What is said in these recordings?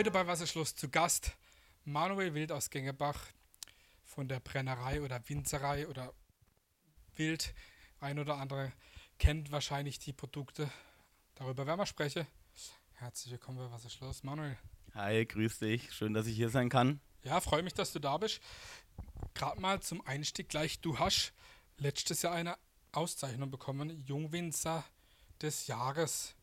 Heute bei Wasserschluss zu Gast Manuel Wild aus Gengebach von der Brennerei oder Winzerei oder Wild. Ein oder andere kennt wahrscheinlich die Produkte. Darüber werden wir sprechen. Herzlich willkommen bei Wasserschloss. Manuel. Hi, grüß dich. Schön, dass ich hier sein kann. Ja, freue mich, dass du da bist. Gerade mal zum Einstieg gleich. Du hast letztes Jahr eine Auszeichnung bekommen, Jungwinzer des Jahres.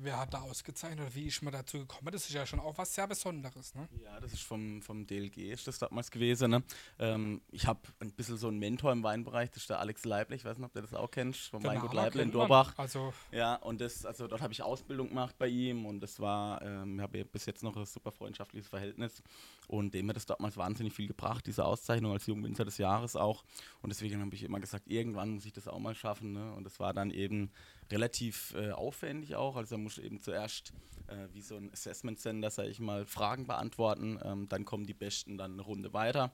Wer hat da ausgezeichnet oder wie ist man dazu gekommen? Das ist ja schon auch was sehr Besonderes, ne? Ja, das ist vom, vom DLG, ist das damals gewesen. Ne? Ähm, ich habe ein bisschen so einen Mentor im Weinbereich, das ist der Alex Leible, ich weiß nicht, ob du das auch kennst, vom Weingut Leible in. Dorbach. Also, Ja, und das, also dort habe ich Ausbildung gemacht bei ihm und das war, ähm, ich habe bis jetzt noch ein super freundschaftliches Verhältnis und dem hat es damals wahnsinnig viel gebracht, diese Auszeichnung als Jungwinzer des Jahres auch. Und deswegen habe ich immer gesagt, irgendwann muss ich das auch mal schaffen. Ne? Und das war dann eben relativ äh, aufwendig auch. Also da muss ich eben zuerst äh, wie so ein Assessment Center, sage ich mal, Fragen beantworten. Ähm, dann kommen die Besten dann eine Runde weiter.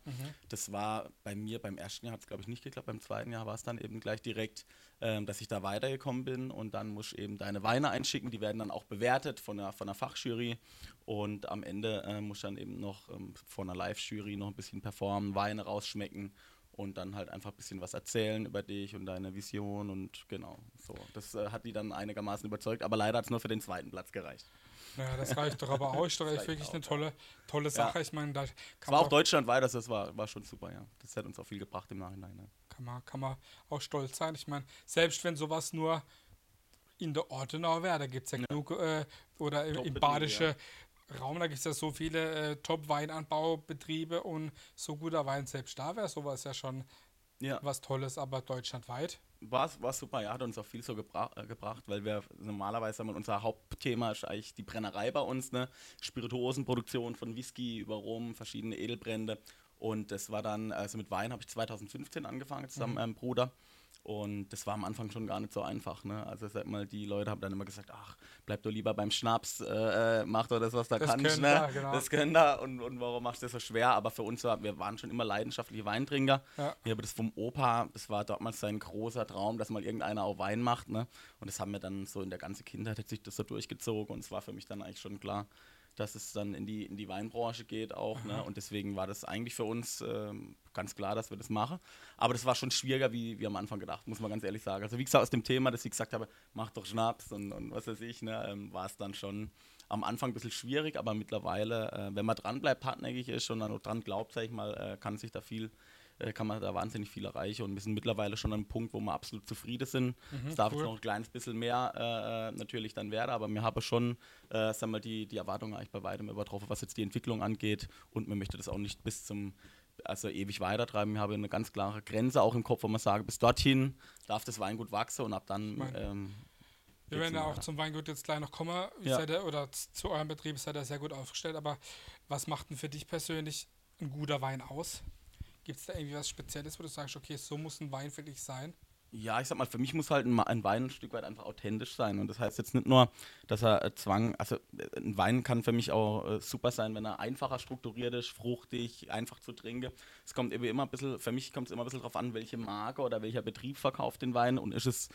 Das war bei mir beim ersten Jahr hat es glaube ich nicht geklappt, beim zweiten Jahr war es dann eben gleich direkt, ähm, dass ich da weitergekommen bin. Und dann muss ich eben deine Weine einschicken, die werden dann auch bewertet von der, von der Fachjury. Und am Ende äh, muss ich dann eben noch ähm, von einer Live-Jury noch ein bisschen performen, Weine rausschmecken und dann halt einfach ein bisschen was erzählen über dich und deine Vision und genau, so. Das äh, hat die dann einigermaßen überzeugt, aber leider hat es nur für den zweiten Platz gereicht. naja, das reicht doch aber auch. Ist doch echt reicht wirklich auch, eine ja. tolle, tolle Sache. Ich meine, da Es kann war man, auch deutschlandweit, also das war, war schon super, ja. Das hat uns auch viel gebracht im Nachhinein. Ja. kann, man, kann man auch stolz sein. Ich meine, selbst wenn sowas nur in der Ortenau wäre, da gibt es ja, genug, äh, oder im, im badischen Raum, da gibt es ja so viele äh, Top-Weinanbaubetriebe und so guter Wein selbst da wäre sowas ja schon Ja. was Tolles, aber deutschlandweit. War, war super, ja, hat uns auch viel so gebra äh, gebracht, weil wir normalerweise haben unser Hauptthema ist eigentlich die Brennerei bei uns, ne? Spirituosenproduktion von Whisky über Rum, verschiedene Edelbrände. Und das war dann, also mit Wein habe ich 2015 angefangen, zusammen mit meinem Bruder. Und das war am Anfang schon gar nicht so einfach. Ne? Also sag mal, die Leute haben dann immer gesagt, ach, bleib doch lieber beim Schnaps, äh, äh, mach doch das, was da Das kannst. können Ne? wir, genau. Das können da und, und warum machst du das so schwer? Aber für uns, war, wir waren schon immer leidenschaftliche Weintrinker. Ja. Ich habe das vom Opa, das war damals sein großer Traum, dass mal irgendeiner auch Wein macht. Ne? Und das haben wir dann so in der ganzen Kindheit hat sich das so durchgezogen und es war für mich dann eigentlich schon klar, dass es dann in die, in die Weinbranche geht auch. Ne? Und deswegen war das eigentlich für uns ähm, ganz klar, dass wir das machen. Aber das war schon schwieriger, wie wir am Anfang gedacht, muss man ganz ehrlich sagen. Also wie gesagt, aus dem Thema, dass ich gesagt habe, mach doch Schnaps und, und was weiß ich, ne, ähm, war es dann schon am Anfang ein bisschen schwierig, aber mittlerweile, äh, wenn man dran bleibt, hartnäckig ist und dann auch dran glaubt, sag ich mal, äh, kann sich da viel äh, kann man da wahnsinnig viel erreichen und wir sind mittlerweile schon an einem Punkt, wo wir absolut zufrieden sind. es darf cool. jetzt noch ein kleines bisschen mehr äh, äh, natürlich dann werden, aber wir haben schon äh, sagen wir, die, die Erwartungen eigentlich bei weitem übertroffen, was jetzt die Entwicklung angeht und man möchte das auch nicht bis zum also ewig weitertreiben. Wir haben eine ganz klare Grenze auch im Kopf, wo man sagt, bis dorthin darf das Weingut wachsen und ab dann ähm, Wir werden ja auch zum Weingut jetzt gleich noch kommen. Ja. Ihr, oder zu eurem Betrieb seid ihr sehr gut aufgestellt. Aber was macht denn für dich persönlich ein guter Wein aus? Gibt es da irgendwie was Spezielles, wo du sagst, okay, so muss ein Wein für dich sein? Ja, ich sag mal, für mich muss halt ein Wein ein Stück weit einfach authentisch sein. Und das heißt jetzt nicht nur, dass er äh, Zwang, also äh, ein Wein kann für mich auch äh, super sein, wenn er einfacher strukturiert ist, fruchtig, einfach zu trinken. Es kommt eben immer ein bisschen, für mich kommt es immer ein bisschen drauf an, welche Marke oder welcher Betrieb verkauft den Wein und ist es,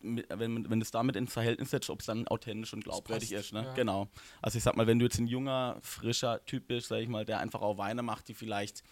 wenn, wenn es damit ins Verhältnis setzt, ob es dann authentisch und glaubwürdig ist. Ne? ja. Genau. Also ich sag mal, wenn du jetzt ein junger, frischer Typ bist, sag ich mal, der einfach auch Weine macht, die vielleicht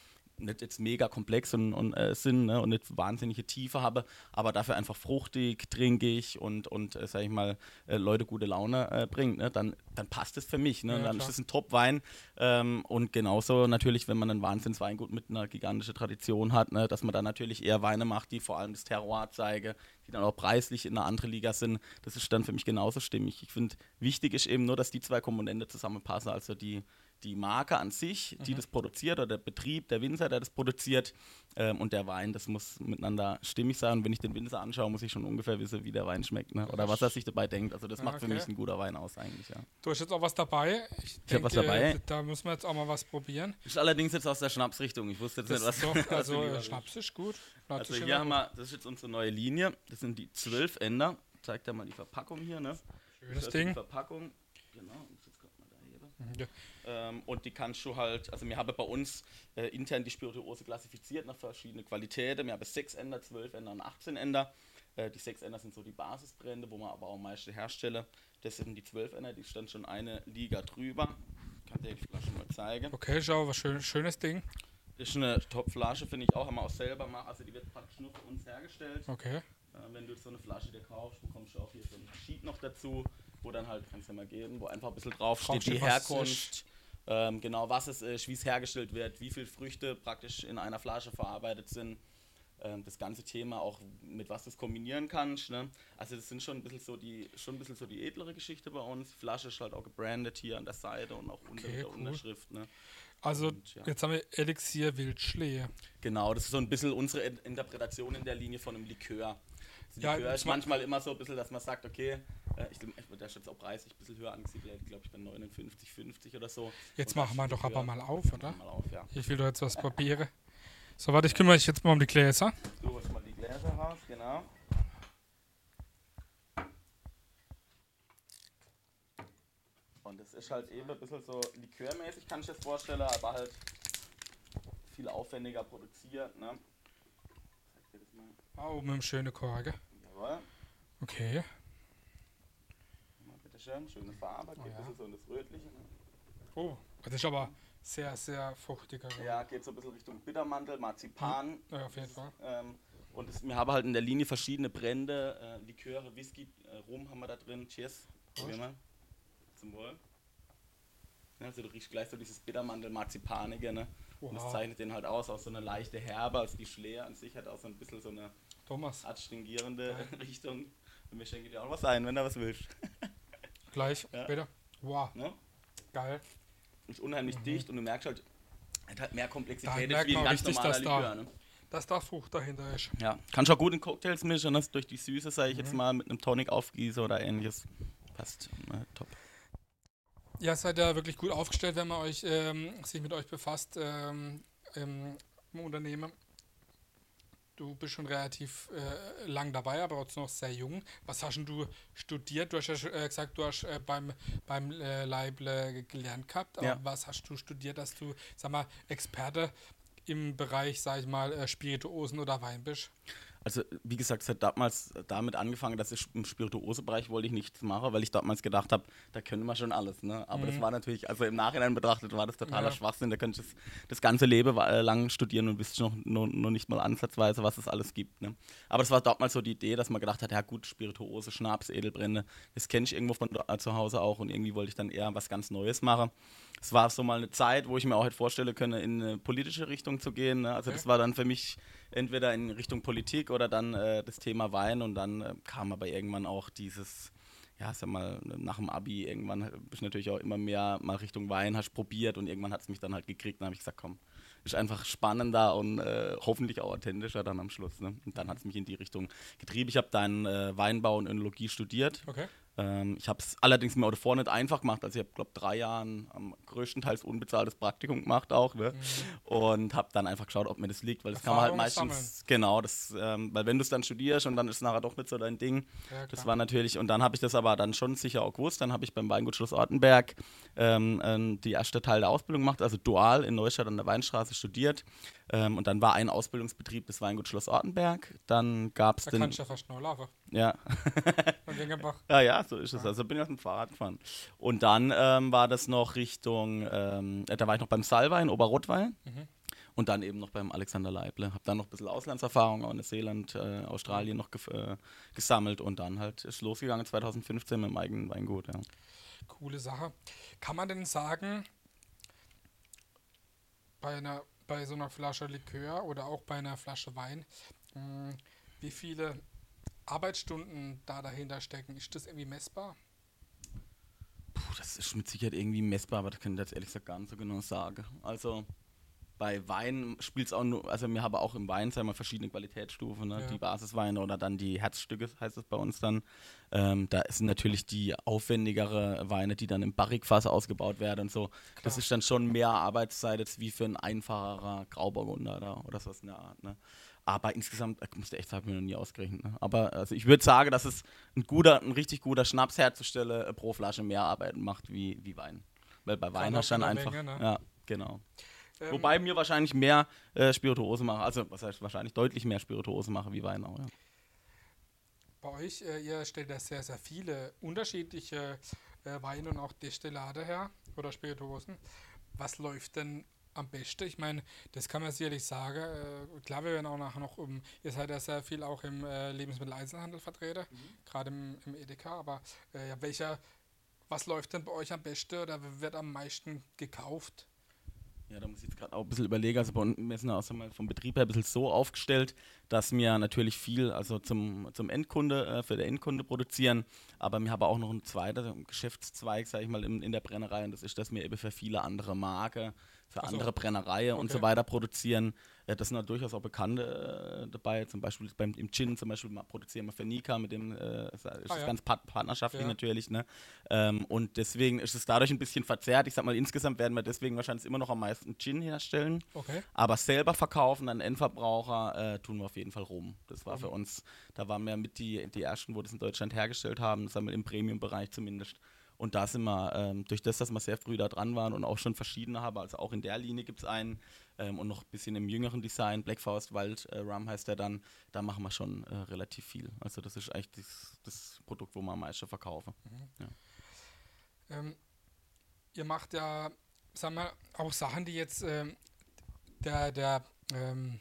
nicht jetzt mega komplex und, und äh, sind ne, und nicht wahnsinnige Tiefe habe, aber dafür einfach fruchtig, trinkig und, und äh, sag ich mal, äh, Leute gute Laune äh, bringt, ne, dann, dann passt es für mich. Ne? Ja, dann klar. ist es ein Top-Wein. Ähm, und genauso natürlich, wenn man ein Wahnsinnsweingut mit einer gigantischen Tradition hat, ne, dass man dann natürlich eher Weine macht, die vor allem das Terroir zeigen, die dann auch preislich in einer anderen Liga sind. Das ist dann für mich genauso stimmig. Ich finde, wichtig ist eben nur, dass die zwei Komponenten zusammenpassen, also die die Marke an sich, Mhm. die das produziert, oder der Betrieb, der Winzer, der das produziert, ähm, und der Wein, das muss miteinander stimmig sein. Und wenn ich den Winzer anschaue, muss ich schon ungefähr wissen, wie der Wein schmeckt, ne? oder was er sich dabei denkt. Also das Ah, macht für okay. mich ein guter Wein aus eigentlich, ja. Du hast jetzt auch was dabei. Ich, Ich hab was dabei. Da müssen wir jetzt auch mal was probieren. Ist allerdings jetzt aus der Schnapsrichtung. Ich wusste jetzt Das nicht, was doch, was also äh, Schnaps ist gut. Schnaps Also ist hier haben wir, das ist jetzt unsere neue Linie. Das sind die zwölf Ender. Zeigt ja mal die Verpackung hier, ne? Schönes Das ist Die Ding. Verpackung. Genau. Ja. Ähm, und die kannst du halt, also wir haben bei uns äh, intern die Spirituose klassifiziert nach verschiedenen Qualitäten. Wir haben 6 Ender, 12 Ender und 18 Ender. Äh, die 6 Ender sind so die Basisbrände, wo man aber auch meiste herstelle. Das sind die 12 Ender, die stand schon eine Liga drüber. kann dir die Flasche mal zeigen. Okay, schau, was schön, schönes Ding. Das ist eine Top-Flasche, finde ich auch. Haben wir auch selber machen. Also die wird praktisch nur für uns hergestellt. Okay. Äh, wenn du so eine Flasche dir kaufst, bekommst du auch hier so ein Sheet noch dazu, wo dann halt, kannst du ja mal geben, wo einfach ein bisschen drauf steht, die Herkunft, ähm, genau was es ist, wie es hergestellt wird, wie viele Früchte praktisch in einer Flasche verarbeitet sind. Ähm, das ganze Thema auch mit was du es kombinieren kannst. Ne? Also das sind schon ein bisschen so die, schon ein bisschen so die edlere Geschichte bei uns. Die Flasche ist halt auch gebrandet hier an der Seite und auch unter Okay, der cool. Unterschrift. Ne? Also, Und, ja. jetzt haben wir Elixier Wildschlee. Genau, das ist so ein bisschen unsere In- Interpretation in der Linie von einem Likör. Ja, Likör das ist ma- manchmal immer so ein bisschen, dass man sagt, okay, äh, ich, ich würde jetzt auch preislich ein bisschen höher angesiedelt, glaube ich, bei 59, 50 oder so. Jetzt machen wir doch aber Likör- mal auf, oder? Mal auf, ja. Ich will doch jetzt was probieren. So, warte, ich kümmere mich jetzt mal um die Gläser. Du holst mal die Gläser raus, genau. Und das ist halt eben ein bisschen so likörmäßig, kann ich das vorstellen, aber halt viel aufwendiger produziert, ne? Oh, mit einem schönen Korge. Jawohl. Okay. Mal bitteschön, schöne Farbe, geht Oh ein ja. bisschen so in das Rötliche. Ne? Oh, das ist aber sehr, sehr fruchtiger. Ja, geht so ein bisschen Richtung Bittermantel, Marzipan. Ja, auf jeden Fall. Ähm, und es, wir haben halt in der Linie verschiedene Brände, äh, Liköre, Whisky, äh, Rum haben wir da drin. Cheers. Probier mal. Zum Wohl. Ja, also du riechst gleich so dieses Bittermantel, Marzipanige, ne? Und das Wow. zeichnet den halt aus, auch so eine leichte Herbe, also die Schlee an sich hat auch so ein bisschen so eine Thomas, adstringierende Richtung. Und wir schenken dir auch was ein, wenn du was willst. gleich, Ja. bitte. Wow, Ne? geil. Ist unheimlich dicht und du merkst halt, hat mehr Mhm. Da Komplexität merkt wie ein ganz richtig, normaler dass da- Likör. Ne? Dass da Frucht dahinter ist. Ja, kannst auch gut in Cocktails mischen, das durch die Süße, sage ich Mhm. jetzt mal, mit einem Tonic aufgieße oder ähnliches. Passt, äh, top. Ja, seid ja wirklich gut aufgestellt, wenn man euch, ähm, sich mit euch befasst ähm, im, im Unternehmen. Du bist schon relativ äh, lang dabei, aber trotzdem noch sehr jung. Was hast du studiert? Du hast ja schon, äh, gesagt, du hast äh, beim, beim äh, Leible gelernt gehabt. Aber Ja. was hast du studiert, dass du, sag mal, Experte im Bereich, sag ich mal, äh, Spirituosen oder Wein bist? Also, wie gesagt, es hat damals damit angefangen, dass ich im Spirituose-Bereich wollte ich nichts machen, weil ich damals gedacht habe, da können wir schon alles. Ne? Aber das war natürlich, also im Nachhinein betrachtet, war das totaler Ja. Schwachsinn. Da könnte ich das, das ganze Leben äh, lang studieren und wisst noch, noch, noch nicht mal ansatzweise, was es alles gibt. Ne? Aber das war damals so die Idee, dass man gedacht hat, ja gut, Spirituose, Schnaps, Edelbrände, das kenne ich irgendwo von äh, zu Hause auch und irgendwie wollte ich dann eher was ganz Neues machen. Es war so mal eine Zeit, wo ich mir auch hätte vorstellen können, in eine politische Richtung zu gehen. Ne? Also Okay. das war dann für mich entweder in Richtung Politik oder dann äh, das Thema Wein und dann äh, kam aber irgendwann auch dieses, ja, sag mal, nach dem Abi, irgendwann bist du natürlich auch immer mehr mal Richtung Wein, hast probiert und irgendwann hat es mich dann halt gekriegt und habe ich gesagt, komm, ist einfach spannender und äh, hoffentlich auch authentischer dann am Schluss. Ne? Und dann hat es mich in die Richtung getrieben. Ich habe dann äh, Weinbau und Önologie studiert. Okay. Ähm, ich habe es allerdings mir auch davor nicht einfach gemacht. Also ich habe, glaube drei Jahren am größtenteils unbezahltes Praktikum gemacht auch. Ne? Und habe dann einfach geschaut, ob mir das liegt, weil das kann man halt Mhm. Erfahrung meistens, genau, das, ähm, weil wenn du es dann studierst und dann ist es nachher doch nicht so dein Ding. Ja, Das war natürlich, und dann habe ich das aber dann schon sicher auch gewusst. Dann habe ich beim Weingut Schloss Ortenberg ähm, ähm, die erste Teil der Ausbildung gemacht, also dual in Neustadt an der Weinstraße studiert. Ähm, und dann war ein Ausbildungsbetrieb das Weingut Schloss Ortenberg. Dann gab es Da den. kann ich ja fast noch laufen. Ja, Dann ging einfach. ja, ja, so ist es. Also bin ich auf dem Fahrrad gefahren. Und dann ähm, war das noch Richtung, ähm, äh, da war ich noch beim Salwein, Oberrotwein. Mhm. Und dann eben noch beim Alexander Leible. Hab dann noch ein bisschen Auslandserfahrung, auch Neuseeland, äh, Australien noch äh, gesammelt. Und dann halt ist losgegangen 2015 mit dem eigenen Weingut. Ja. Coole Sache. Kann man denn sagen, bei, einer, bei so einer Flasche Likör oder auch bei einer Flasche Wein, mh, wie viele Arbeitsstunden da dahinter stecken? Ist das irgendwie messbar? Puh, das ist mit Sicherheit irgendwie messbar, aber das kann ich jetzt ehrlich gesagt gar nicht so genau sagen. Also bei Wein spielt es auch nur, also wir haben auch im Wein sagen wir, verschiedene Qualitätsstufen, ne? Ja. die Basisweine oder dann die Herzstücke, heißt es bei uns dann. Ähm, da sind natürlich die aufwendigere Weine, die dann im Barrikfass ausgebaut werden und so. Das Klar. ist dann schon mehr Arbeitszeit jetzt wie für ein einfacherer Grauburgunder oder, oder sowas in der Art. Ne? Aber insgesamt, ich musste echt sagen, ich mir noch nie ausgerechnet. Ne? Aber also ich würde sagen, dass es ein guter, ein richtig guter Schnaps herzustellen äh, pro Flasche mehr Arbeit macht wie, wie Wein. Weil bei Wein hast du dann einfach. Menge, ne? Ja, genau. Ähm, Wobei mir wahrscheinlich mehr äh, Spirituose mache, also was heißt wahrscheinlich deutlich mehr Spirituose mache wie Wein auch. Ja. Bei euch, äh, ihr stellt ja sehr, sehr viele unterschiedliche äh, Weine und auch Destillate her. oder Spirituosen. Was läuft denn am besten? Ich meine, das kann man sicherlich sagen. Äh, klar, wir werden auch nachher noch um, ihr seid ja sehr viel auch im äh, Lebensmitteleinzelhandel vertreten, mhm. gerade im, im, Edeka, aber äh, ja, welcher, was läuft denn bei euch am besten oder wird am meisten gekauft? Ja, da muss ich jetzt gerade auch ein bisschen überlegen. Also bei uns, wir sind auch mal vom Betrieb her ein bisschen so aufgestellt, dass wir natürlich viel also zum, zum Endkunde, äh, für den Endkunde produzieren, aber wir haben auch noch einen zweiten Geschäftszweig, sage ich mal, in, in der Brennerei und das ist, dass wir eben für viele andere Marken für so. andere Brennereien okay. und so weiter produzieren. Das sind halt durchaus auch Bekannte äh, dabei. Zum Beispiel beim, im Gin zum Beispiel produzieren wir für Nika, mit dem äh, ist ah, das ja. ganz part partnerschaftlich ja. natürlich. Ne? Ähm, und deswegen ist es dadurch ein bisschen verzerrt. Ich sag mal, insgesamt werden wir deswegen wahrscheinlich immer noch am meisten Gin herstellen. Okay. Aber selber verkaufen an Endverbraucher äh, tun wir auf jeden Fall rum. Das war mhm. für uns, da waren wir mit die, die ersten, wo das in Deutschland hergestellt haben, das haben wir im Premium-Bereich zumindest. Und da sind wir, ähm, durch das, dass wir sehr früh da dran waren und auch schon verschiedene haben, also auch in der Linie gibt es einen ähm, und noch ein bisschen im jüngeren Design, Black Forest Wild äh, Rum heißt der dann, da machen wir schon äh, relativ viel. Also das ist eigentlich das, das Produkt, wo wir am meisten verkaufen. Mhm. Ja. Ähm, ihr macht ja, sagen wir, auch Sachen, die jetzt ähm, der, der ähm,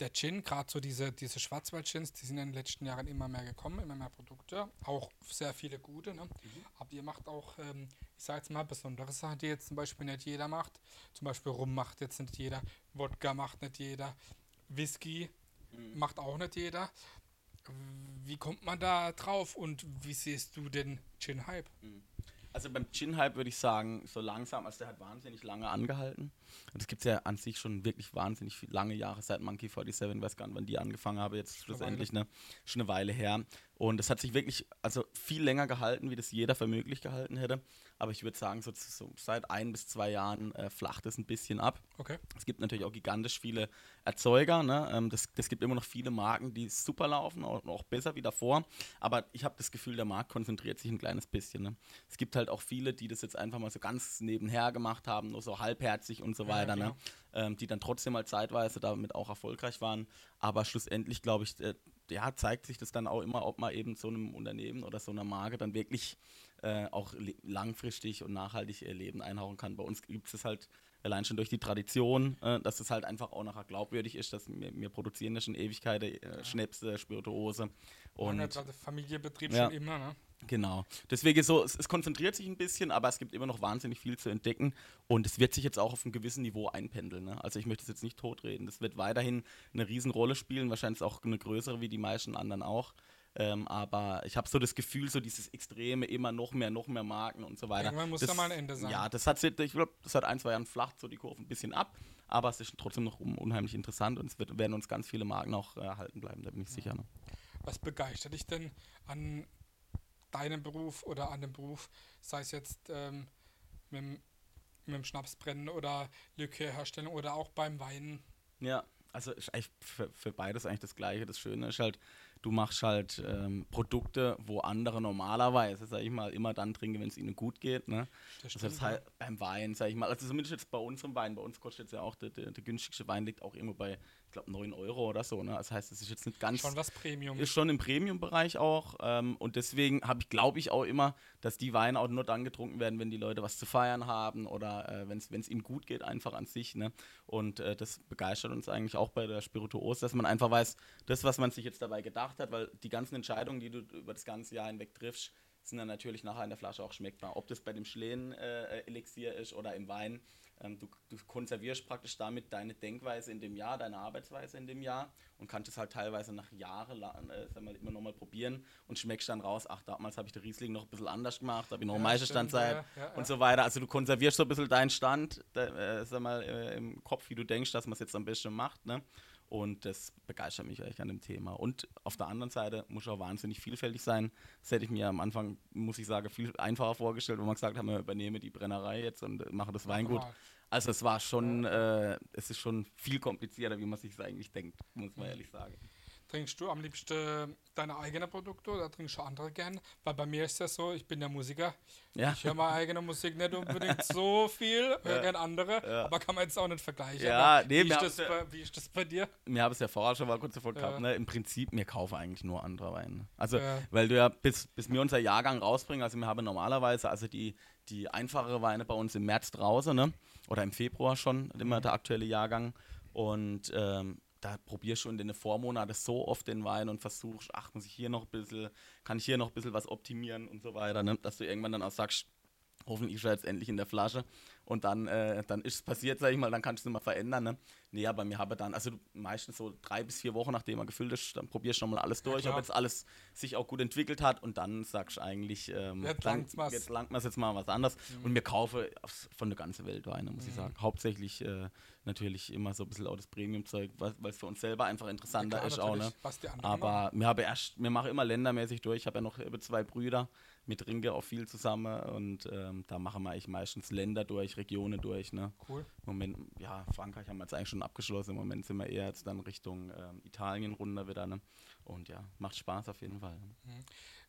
der Gin, gerade so diese, diese Schwarzwald-Gins, die sind in den letzten Jahren immer mehr gekommen, immer mehr Produkte, auch sehr viele gute. Ne? Mhm. Aber ihr macht auch, ähm, ich sage jetzt mal, besondere Sachen, die jetzt zum Beispiel nicht jeder macht. Zum Beispiel Rum macht jetzt nicht jeder, Wodka macht nicht jeder, Whisky mhm. macht auch nicht jeder. Wie kommt man da drauf und wie siehst du den Gin-Hype? Mhm. Also beim Gin-Hype würde ich sagen, so langsam, also der hat wahnsinnig lange angehalten. Und es gibt ja an sich schon wirklich wahnsinnig lange Jahre seit Monkey 47, weiß gar nicht, wann die angefangen haben, jetzt schlussendlich, ne? Schon eine Weile her. Und es hat sich wirklich, also viel länger gehalten, wie das jeder für möglich gehalten hätte. Aber ich würde sagen, so, so, seit ein bis zwei Jahren äh, flacht es ein bisschen ab. Okay. Es gibt natürlich auch gigantisch viele Erzeuger. Ne? Ähm, das, das gibt immer noch viele Marken, die super laufen, auch, auch besser wie davor. Aber ich habe das Gefühl, der Markt konzentriert sich ein kleines bisschen. Ne? Es gibt halt auch viele, die das jetzt einfach mal so ganz nebenher gemacht haben, nur so halbherzig und so weiter. Ja, ne? Ähm, die dann trotzdem mal zeitweise damit auch erfolgreich waren. Aber schlussendlich, glaube ich, äh, ja, zeigt sich das dann auch immer, ob man eben so einem Unternehmen oder so einer Marke dann wirklich äh, auch langfristig und nachhaltig ihr Leben einhauchen kann. Bei uns gibt es halt allein schon durch die Tradition, äh, dass es halt einfach auch nachher glaubwürdig ist, dass wir, wir produzieren ja schon Ewigkeiten äh, Schnäpse, Spirituose. Und ja, Familienbetrieb ja, schon immer, ne? Genau. Deswegen so, es, es, konzentriert sich ein bisschen, aber es gibt immer noch wahnsinnig viel zu entdecken und es wird sich jetzt auch auf einem gewissen Niveau einpendeln. Ne? Also ich möchte es jetzt nicht totreden. Das wird weiterhin eine Riesenrolle spielen, wahrscheinlich auch eine größere wie die meisten anderen auch. Ähm, aber ich habe so das Gefühl, so dieses Extreme, immer noch mehr, noch mehr Marken und so weiter. Irgendwann muss das, da mal ein Ende sein. Ja, das hat, ich glaube, das hat ein, zwei Jahren flacht so die Kurve ein bisschen ab, aber es ist trotzdem noch unheimlich interessant und es wird, werden uns ganz viele Marken auch erhalten bleiben, da bin ich sicher. Ne? Was begeistert dich denn an deinem Beruf oder an dem Beruf, sei es jetzt ähm, mit, mit dem Schnapsbrennen oder Likörherstellung oder auch beim Weinen? Ja, also für, für beides eigentlich das Gleiche. Das Schöne ist halt, du machst halt ähm, Produkte, wo andere normalerweise, sag ich mal, immer dann trinken, wenn es ihnen gut geht. Ne? Das, das heißt halt beim Wein, sag ich mal, also zumindest jetzt bei unserem Wein, bei uns kostet jetzt ja auch der, der, der günstigste Wein liegt auch irgendwo bei glaube 9 Euro oder so. Ne? Das heißt, es ist jetzt nicht ganz. Schon was Premium. Ist schon im Premium-Bereich auch. Ähm, und deswegen habe ich, glaube ich, auch immer, dass die Weine auch nur dann getrunken werden, wenn die Leute was zu feiern haben oder äh, wenn es ihnen gut geht, einfach an sich. Ne? Und äh, das begeistert uns eigentlich auch bei der Spirituose, dass man einfach weiß, das, was man sich jetzt dabei gedacht hat, weil die ganzen Entscheidungen, die du über das ganze Jahr hinweg triffst, sind dann natürlich nachher in der Flasche auch schmeckbar. Ob das bei dem Schleen-Elixier äh, ist oder im Wein. Ähm, du, du, konservierst praktisch damit deine Denkweise in dem Jahr, deine Arbeitsweise in dem Jahr und kannst es halt teilweise nach Jahren äh, sag mal, immer nochmal probieren und schmeckst dann raus, ach, damals habe ich den Riesling noch ein bisschen anders gemacht, habe ich noch ja, Meisterstand ja, ja, und so weiter. Also du konservierst so ein bisschen deinen Stand, äh, sag mal, äh, im Kopf, wie du denkst, dass man es jetzt am besten macht. Ne? Und das begeistert mich eigentlich an dem Thema. Und auf der anderen Seite muss auch wahnsinnig vielfältig sein. Das hätte ich mir am Anfang, muss ich sagen, viel einfacher vorgestellt, wo man gesagt hat, wir übernehmen die Brennerei jetzt und machen das Weingut. Also es war schon, äh, es ist schon viel komplizierter, wie man sich eigentlich denkt, muss man ehrlich sagen. Trinkst du am liebsten deine eigenen Produkte oder trinkst du andere gern? Weil bei mir ist das so, ich bin der Musiker. Ja. Ich höre meine eigene Musik nicht unbedingt so viel, höre Ja. gern andere, Ja. aber kann man jetzt auch nicht vergleichen. Ja, nee, wie, ist das bei, wie ist das bei dir? Wir haben es ja vorher schon mal kurz davor gehabt, ne? Im Prinzip, wir kaufen eigentlich nur andere Weine. Also, weil du ja, bis, bis wir unser Jahrgang rausbringen, also wir haben normalerweise, also die, die einfachere Weine bei uns im März draußen, ne? Oder im Februar schon, immer der aktuelle Jahrgang. Und ähm, da probierst du in den Vormonaten so oft den Wein und versuchst, ach, muss ich hier noch ein bisschen, kann ich hier noch ein bisschen was optimieren und so weiter, ne? Dass du irgendwann dann auch sagst, hoffentlich ist er jetzt endlich in der Flasche und dann, äh, dann ist es passiert, sag ich mal, dann kannst du es immer verändern. Ne? Nee, aber mir habe dann, also meistens so drei bis vier Wochen, nachdem er gefüllt ist, dann probierst du nochmal alles durch, klar. ob jetzt alles sich auch gut entwickelt hat und dann sagst du eigentlich, ähm, Jetzt langt man jetzt mal was anderes. Und mir kaufe von der ganzen Welt Weine, muss ich Mhm. sagen. Hauptsächlich äh, natürlich immer so ein bisschen auch das Premium-Zeug, weil es für uns selber einfach interessanter Klar, ist auch. Ne? Aber mir habe erst, mir mache immer ländermäßig durch. Ich habe ja noch zwei Brüder, mit trinke auch viel zusammen und ähm, da machen wir eigentlich meistens Länder durch, Regionen durch. Ne? Cool. Im Moment, ja, Frankreich haben wir jetzt eigentlich schon abgeschlossen. Im Moment sind wir eher jetzt dann Richtung ähm, Italien runter wieder. Ne? Und ja, macht Spaß auf jeden Fall.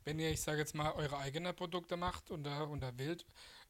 Wenn ihr, ich sage jetzt mal, eure eigenen Produkte macht unter, unter Wild,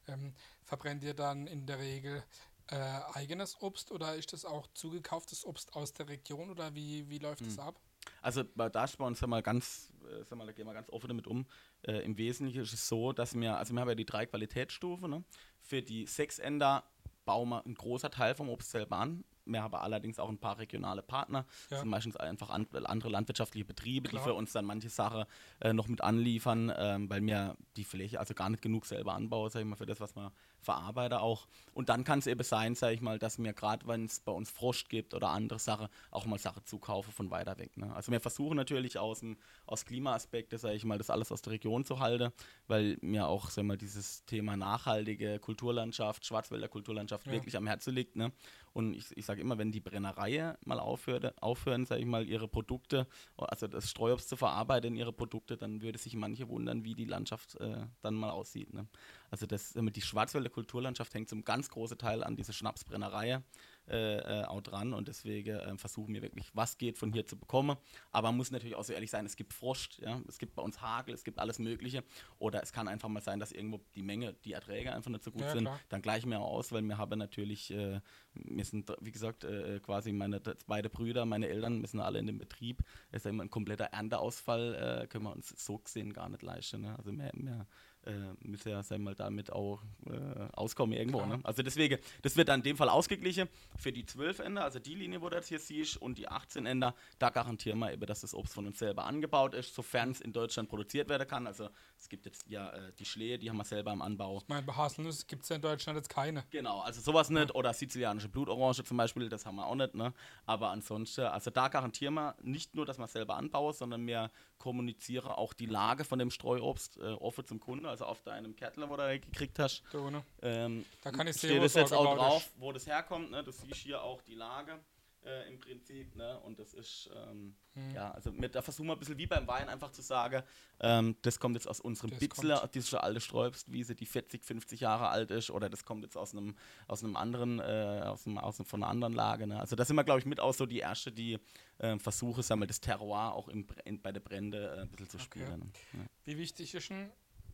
ähm, verbrennt ihr dann in der Regel äh, eigenes Obst oder ist das auch zugekauftes Obst aus der Region oder wie, wie läuft Hm. das ab? Also bei da ist bei uns mal ganz, äh, sag mal, da gehen wir ganz offen damit um. Äh, Im Wesentlichen ist es so, dass wir, also wir haben ja die drei Qualitätsstufen. Ne? Für die sechs Ender bauen wir einen großer Teil vom Obst selber an. Wir haben allerdings auch ein paar regionale Partner. Das Ja. sind meistens einfach an, andere landwirtschaftliche Betriebe, Klar. die für uns dann manche Sachen äh, noch mit anliefern, ähm, weil wir die Fläche also gar nicht genug selber anbauen, sag ich mal, für das, was wir verarbeiten auch. Und dann kann es eben sein, sag ich mal, dass wir gerade, wenn es bei uns Frost gibt oder andere Sachen, auch mal Sachen zukaufen von weiter weg. Ne? Also wir versuchen natürlich aus, dem, aus Klimaaspekte, sage ich mal, das alles aus der Region zu halten, weil mir auch, sag ich mal, dieses Thema nachhaltige Kulturlandschaft, Schwarzwälder Kulturlandschaft Ja. wirklich am Herzen liegt. Ne? Und ich, ich sage immer, wenn die Brennerei mal aufhört, aufhören, sage ich mal, ihre Produkte, also das Streuobst zu verarbeiten in ihre Produkte, dann würde sich manche wundern, wie die Landschaft äh, dann mal aussieht. Ne? Also das, die Schwarzwälder Kulturlandschaft hängt zum ganz großen Teil an diese Schnapsbrennerei äh, äh, auch dran und deswegen äh, versuchen wir wirklich, was geht von hier zu bekommen. Aber man muss natürlich auch so ehrlich sein, es gibt Frost, ja? es gibt bei uns Hagel, es gibt alles Mögliche. Oder es kann einfach mal sein, dass irgendwo die Menge, die Erträge einfach nicht so gut Ja, sind. klar. Dann gleichen wir auch aus, weil wir haben natürlich, äh, wir sind, wie gesagt, äh, quasi meine beide Brüder, meine Eltern, wir sind alle in dem Betrieb. Es ist ja immer ein kompletter Ernteausfall, äh, können wir uns so gesehen gar nicht leisten. Ne? Also wir, wir äh, müssen ja sagen wir mal damit auch äh, auskommen irgendwo. Ne? Also deswegen, das wird dann in dem Fall ausgeglichen für die 12 Ender, also die Linie, wo du jetzt hier siehst, und die 18 Ender, da garantieren wir eben, dass das Obst von uns selber angebaut ist, sofern es in Deutschland produziert werden kann. Also es gibt jetzt ja äh, die Schlehe, die haben wir selber im Anbau. Ich meine, bei Haselnuss gibt es ja in Deutschland jetzt keine. Genau, also sowas nicht. Oder sizilianische Blutorange zum Beispiel, das haben wir auch nicht. Ne? Aber ansonsten, also da garantieren wir nicht nur, dass wir selber anbauen, sondern wir kommunizieren auch die Lage von dem Streuobst äh, offen zum Kunden. Also auf deinem Kärtler, wo du da gekriegt hast. Da. Ähm, Da kann ich sehen, steht es jetzt auch drauf, wo das herkommt. Ne? Du siehst hier auch die Lage äh, im Prinzip. Ne? Und das ist, ähm, Mhm. ja, also mit, da versuchen wir ein bisschen wie beim Wein einfach zu sagen, ähm, das kommt jetzt aus unserem Das Bitzler, diese alte Sträubstwiese, die 40, 50 Jahre alt ist, oder das kommt jetzt aus einem, aus einem anderen, äh, aus einem, aus einem, von einer anderen Lage. Ne? Also da sind wir, glaube ich, mit auch so die erste, die äh, versuche, wir, das Terroir auch im, in, bei der Brände äh, ein bisschen zu Okay. spielen. Ne? Wie wichtig ist ein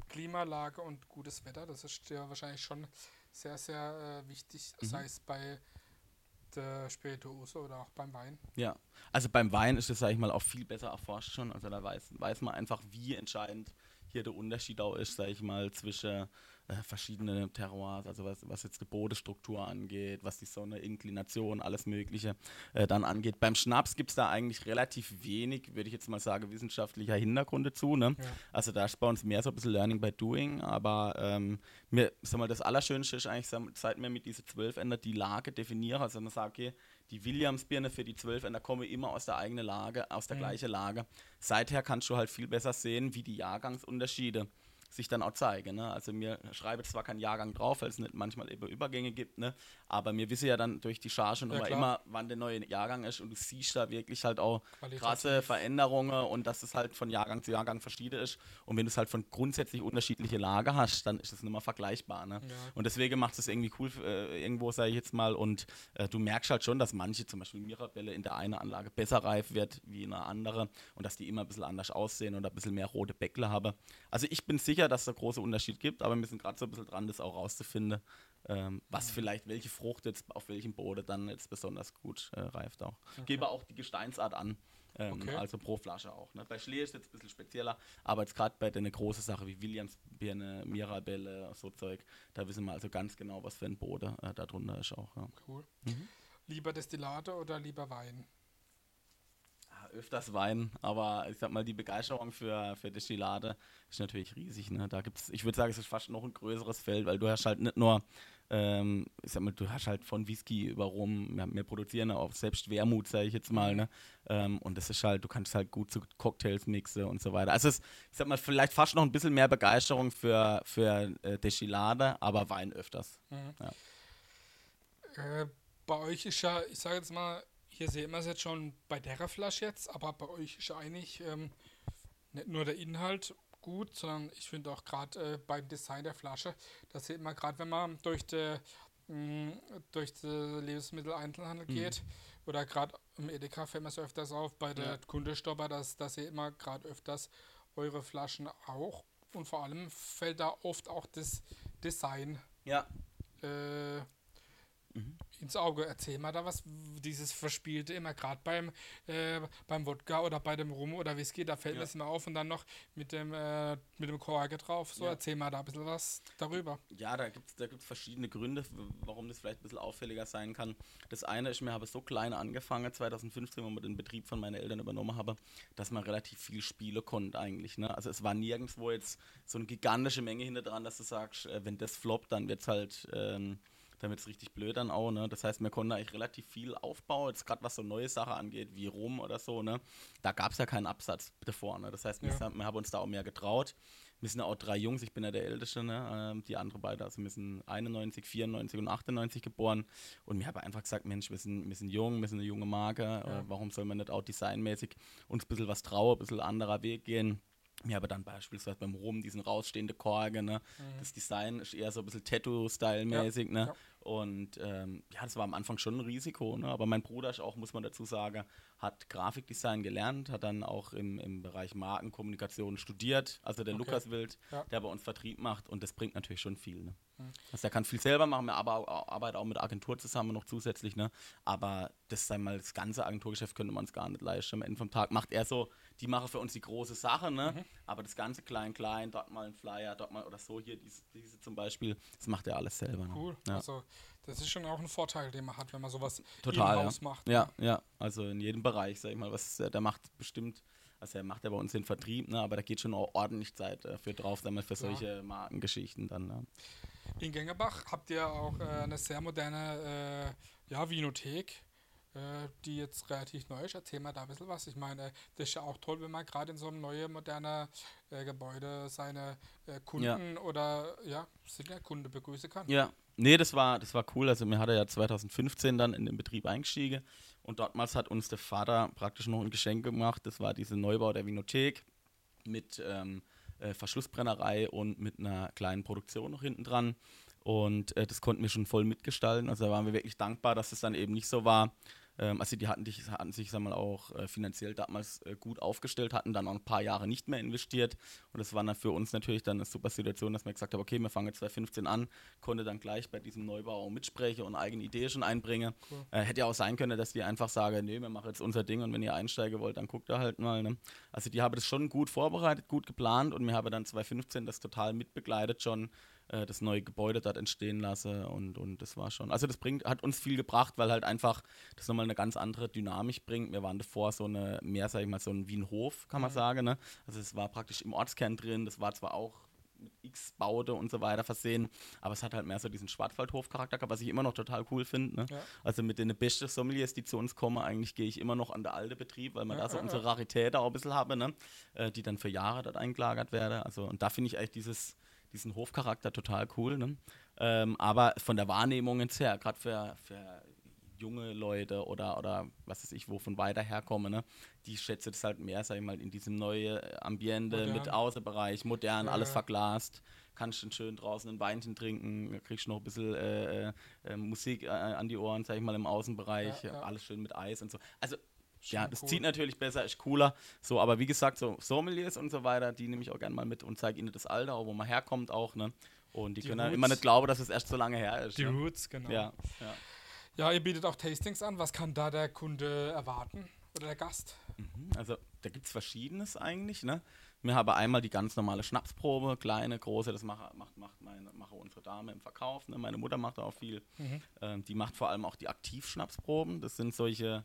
Klimalage und gutes Wetter? Das ist ja wahrscheinlich schon sehr, sehr äh, wichtig, Mhm. sei es bei der Spirituose oder auch beim Wein. Ja, also beim Wein ist es, sage ich mal, auch viel besser erforscht schon. Also da weiß, weiß man einfach, wie entscheidend hier der Unterschied auch ist, sage ich mal, zwischen äh, verschiedenen Terroirs, also was, was jetzt die Bodenstruktur angeht, was die Sonne, Inklination, alles Mögliche äh, dann angeht. Beim Schnaps gibt es da eigentlich relativ wenig, würde ich jetzt mal sagen, wissenschaftlicher Hintergründe zu. Ne? Ja. Also da ist bei uns mehr so ein bisschen Learning by Doing, aber ähm, mir, sag mal, das Allerschönste ist eigentlich, seit wir mit diesen 12 Ender die Lage definieren, also man sagt, okay, die Williams-Birne für die 12 Ender kommen immer aus der eigenen Lage, aus der Mhm. gleichen Lage. Seither kannst du halt viel besser sehen, wie die Jahrgangsunterschiede sich dann auch zeigen. Ne? Also mir schreibe zwar keinen Jahrgang drauf, weil es nicht manchmal eben Übergänge gibt, ne? aber mir wisse ja dann durch die Charge ja, immer, wann der neue Jahrgang ist und du siehst da wirklich halt auch krasse Veränderungen und dass es halt von Jahrgang zu Jahrgang verschieden ist. Und wenn du es halt von grundsätzlich unterschiedliche Lager hast, dann ist das nicht mehr vergleichbar. Ne? Ja. Und deswegen macht es irgendwie cool äh, irgendwo, sage ich jetzt mal. Und äh, du merkst halt schon, dass manche, zum Beispiel Mirabelle, in der einen Anlage besser reif wird wie in der anderen und dass die immer ein bisschen anders aussehen und ein bisschen mehr rote Bäckle haben. Also ich bin sicher, dass es einen großen Unterschied gibt, aber wir sind gerade so ein bisschen dran, das auch rauszufinden, ähm, was mhm. vielleicht, welche Frucht jetzt auf welchem Boden dann jetzt besonders gut äh, reift auch. Okay. Gebe auch die Gesteinsart an. Ähm, okay. Also pro Flasche auch. Ne? Bei Schlee ist es jetzt ein bisschen spezieller, aber jetzt gerade bei der großen Sache wie Williamsbirne, Mirabelle, so Zeug, da wissen wir also ganz genau, was für ein Boden äh, darunter ist auch. Ja. Cool. Mhm. Lieber Destillate oder lieber Wein? Öfters Wein, aber ich sag mal, die Begeisterung für, für Destillate ist natürlich riesig. Ne? Da gibt's, ich würde sagen, es ist fast noch ein größeres Feld, weil du hast halt nicht nur, ähm, ich sag mal, du hast halt von Whisky über Rum, wir, wir produzieren auch selbst Wermut, sage ich jetzt mal, ne? Ähm, und das ist halt, du kannst halt gut zu Cocktails mixen und so weiter. Also es, ich sag mal, vielleicht fast noch ein bisschen mehr Begeisterung für, für äh, Destillate, aber Wein öfters. Mhm. Ja. Äh, bei euch ist ja, ich sage jetzt mal, hier sehen wir es jetzt schon bei der Flasche jetzt, aber bei euch ist eigentlich ähm, nicht nur der Inhalt gut, sondern ich finde auch gerade äh, beim Design der Flasche, das sieht man gerade, wenn man durch die mh, mm, durch den Lebensmitteleinzelhandel mhm. geht oder gerade im Edeka fällt man es öfters auf, bei der ja. Kundestopper, dass das sieht man gerade öfters eure Flaschen auch und vor allem fällt da oft auch das Design ja. äh, mhm ins Auge. Erzähl mal da was, dieses Verspielte immer, gerade beim, äh, beim Wodka oder bei dem Rum oder Whisky, da fällt ja. mir es immer auf und dann noch mit dem, äh, mit dem Korke drauf. So, ja. erzähl mal da ein bisschen was darüber. Ja, da gibt es da gibt's verschiedene Gründe, warum das vielleicht ein bisschen auffälliger sein kann. Das eine ist, mir habe so klein angefangen, 2015, wo wir den Betrieb von meinen Eltern übernommen habe, dass man relativ viel spielen konnte eigentlich. Ne? Also es war nirgendwo jetzt so eine gigantische Menge hinter dran, dass du sagst, äh, wenn das floppt, dann wird es halt... Ähm, dann wird es richtig blöd dann auch, ne? Das heißt, wir konnten eigentlich relativ viel aufbauen, jetzt gerade was so neue Sachen angeht, wie Rum oder so, ne? Da gab es ja keinen Absatz davor, ne? Das heißt, wir, ja. wir haben uns da auch mehr getraut. Wir sind ja auch drei Jungs, ich bin ja der Älteste, ne? Ähm, die anderen beide, also wir sind 91, 94 und 98 geboren. Und wir haben einfach gesagt, Mensch, wir sind, wir sind jung, wir sind eine junge Marke, ja. äh, warum soll man nicht auch designmäßig uns ein bisschen was trauen, ein bisschen anderer Weg gehen? Mir aber dann beispielsweise beim Rum diesen rausstehende Korge, ne? Mhm. Das Design ist eher so ein bisschen Tattoo-Style-mäßig, ja. ne? Ja. Und ähm, ja, das war am Anfang schon ein Risiko, ne? aber mein Bruder ist auch, muss man dazu sagen, hat Grafikdesign gelernt, hat dann auch im, im Bereich Markenkommunikation studiert, also der okay. Lukas Wild, ja. der bei uns Vertrieb macht und das bringt natürlich schon viel. Ne? Also der kann viel selber machen, wir arbeiten auch mit Agentur zusammen noch zusätzlich, ne? aber das, sei mal, das ganze Agenturgeschäft könnte man es gar nicht leisten. Am Ende vom Tag macht er so die machen für uns die große Sache, ne? Mhm. Aber das ganze klein-klein, dort mal ein Flyer, dort mal oder so hier, diese, diese zum Beispiel, das macht er alles selber. Ne? Cool. Ja. Also das ist schon auch ein Vorteil, den man hat, wenn man sowas Total, ja. macht. Ja, ne? ja, also in jedem Bereich, sag ich mal, was der macht bestimmt. Also er macht ja bei uns den Vertrieb, ne, aber da geht schon auch ordentlich Zeit äh, für drauf, dann für solche Markengeschichten dann. Ne? In Gengerbach habt ihr auch äh, eine sehr moderne äh, ja, Vinothek die jetzt relativ neu ist. Erzähl mal da ein bisschen was. Ich meine, das ist ja auch toll, wenn man gerade in so einem neuen, modernen äh, Gebäude seine äh, Kunden ja. oder ja, Kunde begrüßen kann. Ja, nee, das war, das war cool. Also mir hat er ja 2015 dann in den Betrieb eingestiegen und dortmals hat uns der Vater praktisch noch ein Geschenk gemacht. Das war dieser Neubau der Vinothek mit ähm, äh, Verschlussbrennerei und mit einer kleinen Produktion noch hinten dran. Und äh, das konnten wir schon voll mitgestalten. Also da waren wir wirklich dankbar, dass es dann eben nicht so war, ähm, also die hatten, die hatten sich sag mal, auch äh, finanziell damals äh, gut aufgestellt, hatten dann auch ein paar Jahre nicht mehr investiert. Und das war dann für uns natürlich dann eine super Situation, dass wir gesagt haben, okay, wir fangen jetzt 2015 an, konnte dann gleich bei diesem Neubau auch mitsprechen und eigene Ideen schon einbringen. Cool. Äh, hätte ja auch sein können, dass die einfach sagen, nee, wir machen jetzt unser Ding und wenn ihr einsteigen wollt, dann guckt ihr halt mal. Ne? Also die haben das schon gut vorbereitet, gut geplant und wir haben dann 2015 das total mitbegleitet schon äh, das neue Gebäude dort entstehen lasse und, und das war schon, also das bringt, hat uns viel gebracht, weil halt einfach das nochmal eine ganz andere Dynamik bringt. Wir waren davor so eine, mehr sag ich mal, so ein Wien-Hof, kann man mhm. sagen, ne? Also es war praktisch im Ortskern drin, das war zwar auch mit X-Baute und so weiter versehen. Aber es hat halt mehr so diesen Schwarzwaldhof-Charakter gehabt, was ich immer noch total cool finde. Ne? Ja. Also mit den besten Sommeliers, die zu uns kommen, eigentlich gehe ich immer noch an der alte Betrieb, weil man Ja, da so ja, unsere ja. Raritäten auch ein bisschen habe, ne? äh, die dann für Jahre dort eingelagert werden. Also, und da finde ich eigentlich dieses, diesen Hofcharakter total cool. Ne? Ähm, aber von der Wahrnehmung jetzt her, gerade für, für junge Leute oder, oder was weiß ich, wo von weiter herkommen, ne? die schätzen das halt mehr, sag ich mal, in diesem neuen Ambiente Modern. mit Außenbereich, modern, Ja, alles verglast. Kannst du schön draußen ein Weinchen trinken, kriegst noch ein bisschen äh, äh, Musik äh, an die Ohren, sag ich mal, im Außenbereich, Ja, ja. alles schön mit Eis und so. Also ja, das cool. zieht natürlich besser, ist cooler. So, aber wie gesagt, so Sommeliers und so weiter, die nehme ich auch gerne mal mit und zeige ihnen das Alter, wo man herkommt auch, ne? Und die, Die können Roots. immer nicht glauben, dass es erst so lange her ist. Die ne? Roots, genau. Ja, ja. Ja, ihr bietet auch Tastings an. Was kann da der Kunde erwarten oder der Gast? Mhm, Also da gibt es Verschiedenes eigentlich. Ne? Wir haben einmal die ganz normale Schnapsprobe, kleine, große, das macht, macht, macht, meine, macht unsere Dame im Verkauf. Ne? Meine Mutter macht da auch viel. Mhm. Ähm, die macht vor allem auch die Aktivschnapsproben. Das sind solche,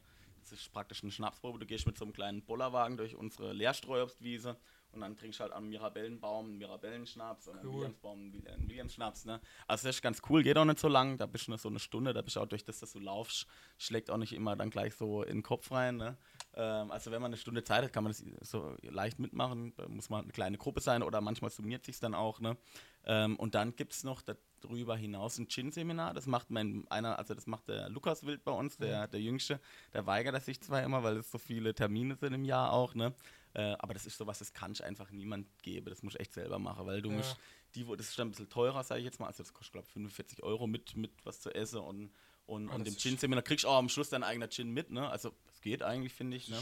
ist praktisch eine Schnapsprobe. Du gehst mit so einem kleinen Bollerwagen durch unsere Leerstreuobstwiese und dann trinkst du halt am Mirabellenbaum einen Mirabellenschnaps und am Cool. Williamsbaum einen Will- einen Williamsschnaps. Ne? Also das ist ganz cool, geht auch nicht so lang. Da bist du nur so eine Stunde, da bist du auch durch das, dass du laufst, schlägt auch nicht immer dann gleich so in den Kopf rein. Ne? Ähm, also wenn man eine Stunde Zeit hat, kann man das so leicht mitmachen. Da muss man eine kleine Gruppe sein oder manchmal summiert sich dann auch. Ne? Ähm, und dann gibt es noch darüber hinaus ein Gin-Seminar. Das macht mein einer, also das macht der Lukas Wild bei uns, der, der Jüngste. Der weigert das sich zwar immer, weil es so viele Termine sind im Jahr auch, ne? Äh, aber das ist sowas, das kann ich einfach niemand geben. Das muss ich echt selber machen, weil du Ja. musst, die, wo- das ist dann ein bisschen teurer, sage ich jetzt mal. Also das kostet, glaube ich, 45 Euro mit, mit was zu essen und, und, Ah, und dem Gin-Seminar kriegst du auch am Schluss dein eigener Gin mit, ne? Also das geht eigentlich, finde ich, ne?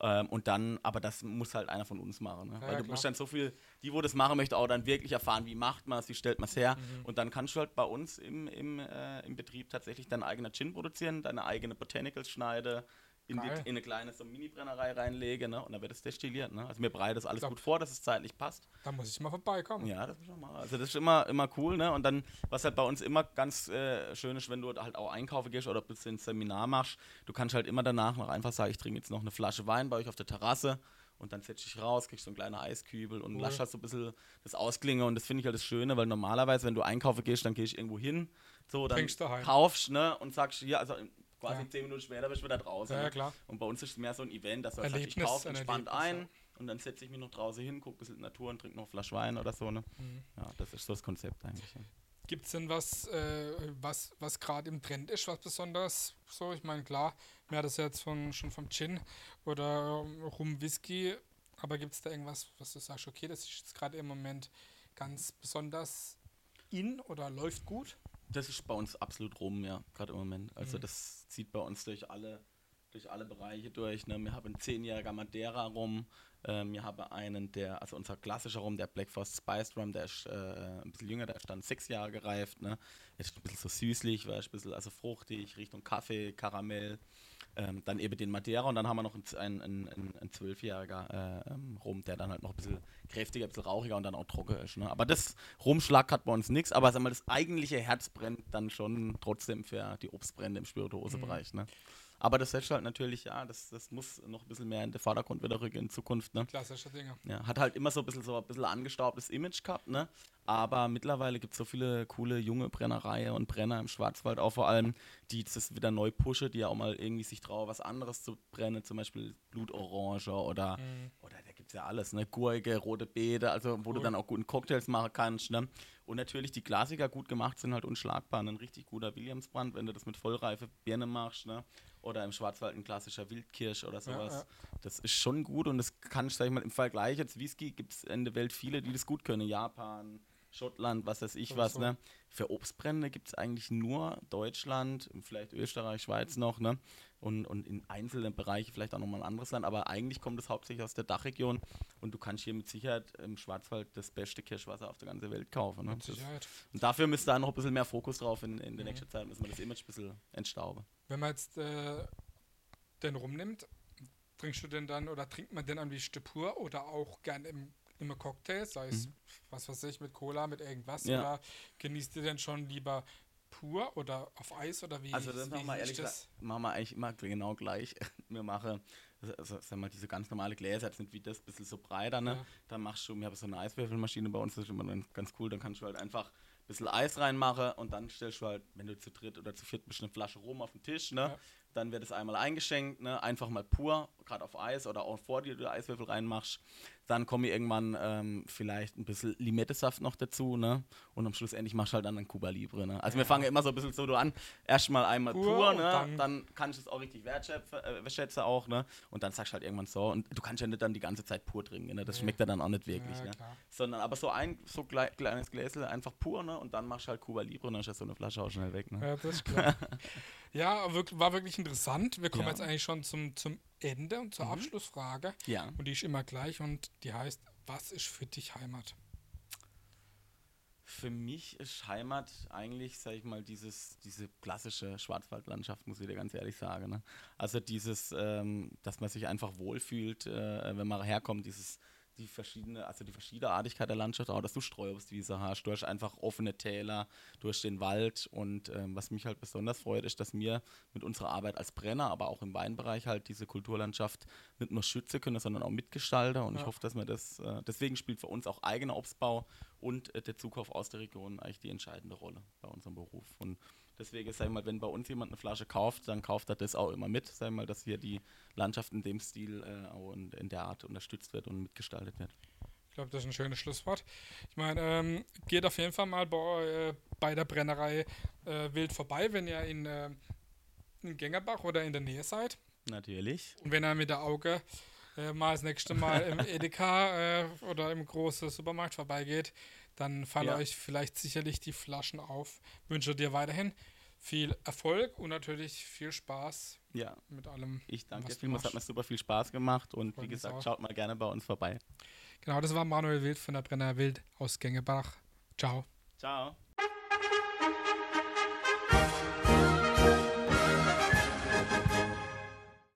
Ähm, und dann, aber das muss halt einer von uns machen. Ne? Ja, Weil du klar. musst dann so viel, die, wo das machen möchte, auch dann wirklich erfahren, wie macht man es, wie stellt man es her. Mhm. Und dann kannst du halt bei uns im, im, äh, im Betrieb tatsächlich dein eigener Gin produzieren, deine eigene Botanicals schneide, in, die, in eine kleine so Mini-Brennerei reinlege, ne? Und dann wird es destilliert. Ne? Also mir bereite das alles Glaub- gut vor, dass es zeitlich passt. Da muss ich mal vorbeikommen. Ja, das muss man machen. Also das ist immer, immer cool, ne? Und dann, was halt bei uns immer ganz äh, schön ist, wenn du halt auch einkaufen gehst oder ein bisschen ein Seminar machst, du kannst halt immer danach noch einfach sagen, ich trinke jetzt noch eine Flasche Wein bei euch auf der Terrasse und dann setz dich raus, kriegst so einen kleinen Eiskübel und Cool. lass halt so ein bisschen das ausklingen und das finde ich halt das Schöne, weil normalerweise, wenn du einkaufen gehst, dann gehst du irgendwo hin, so, dann daheim. kaufst, ne? Und sagst, hier, also quasi Ja. zehn Minuten später bist du wieder draußen. Ja, ne? klar. Und bei uns ist es mehr so ein Event, dass du sagst, ich kaufe ein entspannt ein und dann setze ich mich noch draußen hin, gucke ein bisschen Natur und trinke noch eine Flasche Wein oder so, ne? Mhm. Ja, das ist so das Konzept eigentlich. ja. Gibt es denn was, äh, was, was gerade im Trend ist, was besonders so? Ich meine, klar, mir hat das jetzt von, schon vom Gin oder ähm, Rum Whisky, aber gibt es da irgendwas, was du sagst, okay, das ist jetzt gerade im Moment ganz besonders in oder läuft gut? Das ist bei uns absolut rum, ja, gerade im Moment. Also Mhm. das zieht bei uns durch alle, durch alle Bereiche durch. Ne? Wir haben einen zehnjähriger Madeira rum, ähm, wir haben einen, der, also unser klassischer Rum, der Black Forest Spiced Rum, der ist äh, ein bisschen jünger, der ist dann sechs Jahre gereift. Ne? Ist ein bisschen so süßlich, war ein bisschen also fruchtig, Richtung Kaffee, Karamell. Ähm, dann eben den Madeira und dann haben wir noch einen, zwölfjähriger äh, ähm, Rum, der dann halt noch ein bisschen kräftiger, ein bisschen rauchiger und dann auch trocken ist. Ne? Aber das Rumschlag hat bei uns nichts, aber sag mal, das eigentliche Herz brennt dann schon trotzdem für die Obstbrände im Spirituosebereich. Ne? Aber das setzt halt natürlich, ja, das, das muss noch ein bisschen mehr in den Vordergrund wieder rücken in Zukunft. Ne? Klassische Dinge. Ja, hat halt immer so ein bisschen so ein bisschen angestaubtes Image gehabt, ne? Aber mittlerweile gibt es so viele coole junge Brennereien und Brenner im Schwarzwald auch vor allem, die das wieder neu pushen, die ja auch mal irgendwie sich trauen, was anderes zu brennen, zum Beispiel Blutorange oder, Mhm. oder da gibt es ja alles, ne? Gurke, rote Beete, also wo du Cool. dann auch guten Cocktails machen kannst, ne? Und natürlich die Klassiker gut gemacht sind halt unschlagbar. Ein richtig guter Williamsbrand, wenn du das mit vollreife Birne machst, ne? Oder im Schwarzwald ein klassischer Wildkirsch oder sowas. ja. Das ist schon gut und das kann ich, sag ich mal, im Vergleich jetzt Whisky gibt es in der Welt viele, die das gut können. Japan, Schottland, was weiß ich was, Sowieso. ne? Für Obstbrände gibt es eigentlich nur Deutschland, vielleicht Österreich, Schweiz noch, ne? Und, und in einzelnen Bereichen vielleicht auch nochmal ein anderes Land, aber eigentlich kommt es hauptsächlich aus der Dachregion und du kannst hier mit Sicherheit im Schwarzwald das beste Kirschwasser auf der ganzen Welt kaufen. Ne? Mit Das, und dafür müsste da noch ein bisschen mehr Fokus drauf in, in der Mhm. nächsten Zeit, müssen wir das Image ein bisschen entstauben. Wenn man jetzt äh, den rumnimmt, trinkst du den dann oder trinkt man den am liebsten pur oder auch gern im, im Cocktail, sei es, Mhm. was weiß ich, mit Cola, mit irgendwas Ja. oder genießt ihr den schon lieber pur oder auf Eis oder wie? Also das machen wir ehrlich das? gesagt, machen wir eigentlich immer genau gleich. Wir machen also, sag mal, diese ganz normale Gläser, jetzt nicht wie das, ein bisschen so breiter, ne? Ja. Dann machst du, wir haben so eine Eiswürfelmaschine bei uns, das ist immer ganz cool, dann kannst du halt einfach ein bisschen Eis reinmachen und dann stellst du halt, wenn du zu dritt oder zu viert bist, eine Flasche Rum auf den Tisch, ne? Ja. Dann wird es einmal eingeschenkt, ne? einfach mal pur, gerade auf Eis oder auch vor dir, du Eiswürfel reinmachst. Dann komme irgendwann ähm, vielleicht ein bisschen Limettesaft noch dazu, ne? Und am Schluss endlich machst du halt dann ein Cuba Libre, ne? Also wir fangen immer so ein bisschen so du an, erstmal einmal Pur pur, ne? dann- Dann, kannst du es auch richtig wertschätzen, äh, auch, ne? Und dann sagst du halt irgendwann so. Und du kannst ja nicht dann die ganze Zeit pur trinken, ne? Das Nee. schmeckt ja dann auch nicht wirklich, Ja, ne? klar. Sondern aber so ein so klei kleines Gläsel einfach pur, ne? Und dann machst du halt Cuba Libre und dann ist ja so eine Flasche auch schnell weg, ne? Ja, das ist klar. ja, war wirklich interessant. Wir kommen Ja. jetzt eigentlich schon zum, zum Ende und zur Mhm. Abschlussfrage. Ja. Und die ist immer gleich und die heißt, was ist für dich Heimat? Für mich ist Heimat eigentlich, sag ich mal, dieses, diese klassische Schwarzwaldlandschaft, muss ich dir ganz ehrlich sagen. Ne? Also dieses, ähm, dass man sich einfach wohlfühlt, äh, wenn man herkommt, dieses, die verschiedene, also die Verschiedenartigkeit der Landschaft, auch dass du Streuobstwiese hast, du hast einfach offene Täler, du hast den Wald und ähm, was mich halt besonders freut, ist, dass wir mit unserer Arbeit als Brenner, aber auch im Weinbereich halt diese Kulturlandschaft nicht nur schützen können, sondern auch mitgestalten und Ja. ich hoffe, dass wir das, äh, deswegen spielt für uns auch eigener Obstbau und äh, der Zukauf aus der Region eigentlich die entscheidende Rolle bei unserem Beruf. Und deswegen, sag ich mal, wenn bei uns jemand eine Flasche kauft, dann kauft er das auch immer mit, sag ich mal, dass hier die Landschaft in dem Stil äh, auch in, in der Art unterstützt wird und mitgestaltet wird. Ich glaube, das ist ein schönes Schlusswort. Ich meine, ähm, geht auf jeden Fall mal bei, äh, bei der Brennerei äh, wild vorbei, wenn ihr in, äh, in Gängerbach oder in der Nähe seid. Natürlich. Und wenn er mit der Auge äh, mal das nächste Mal im Edeka äh, oder im großen Supermarkt vorbeigeht, dann fallen Ja. euch vielleicht sicherlich die Flaschen auf. Wünsche dir weiterhin viel Erfolg und natürlich viel Spaß Ja, mit allem. ich danke dir vielmals, hat mir super viel Spaß gemacht und Freut wie gesagt, auch. schaut mal gerne bei uns vorbei. Genau, das war Manuel Wild von der Brenner Wild aus Gängebach. Ciao. Ciao.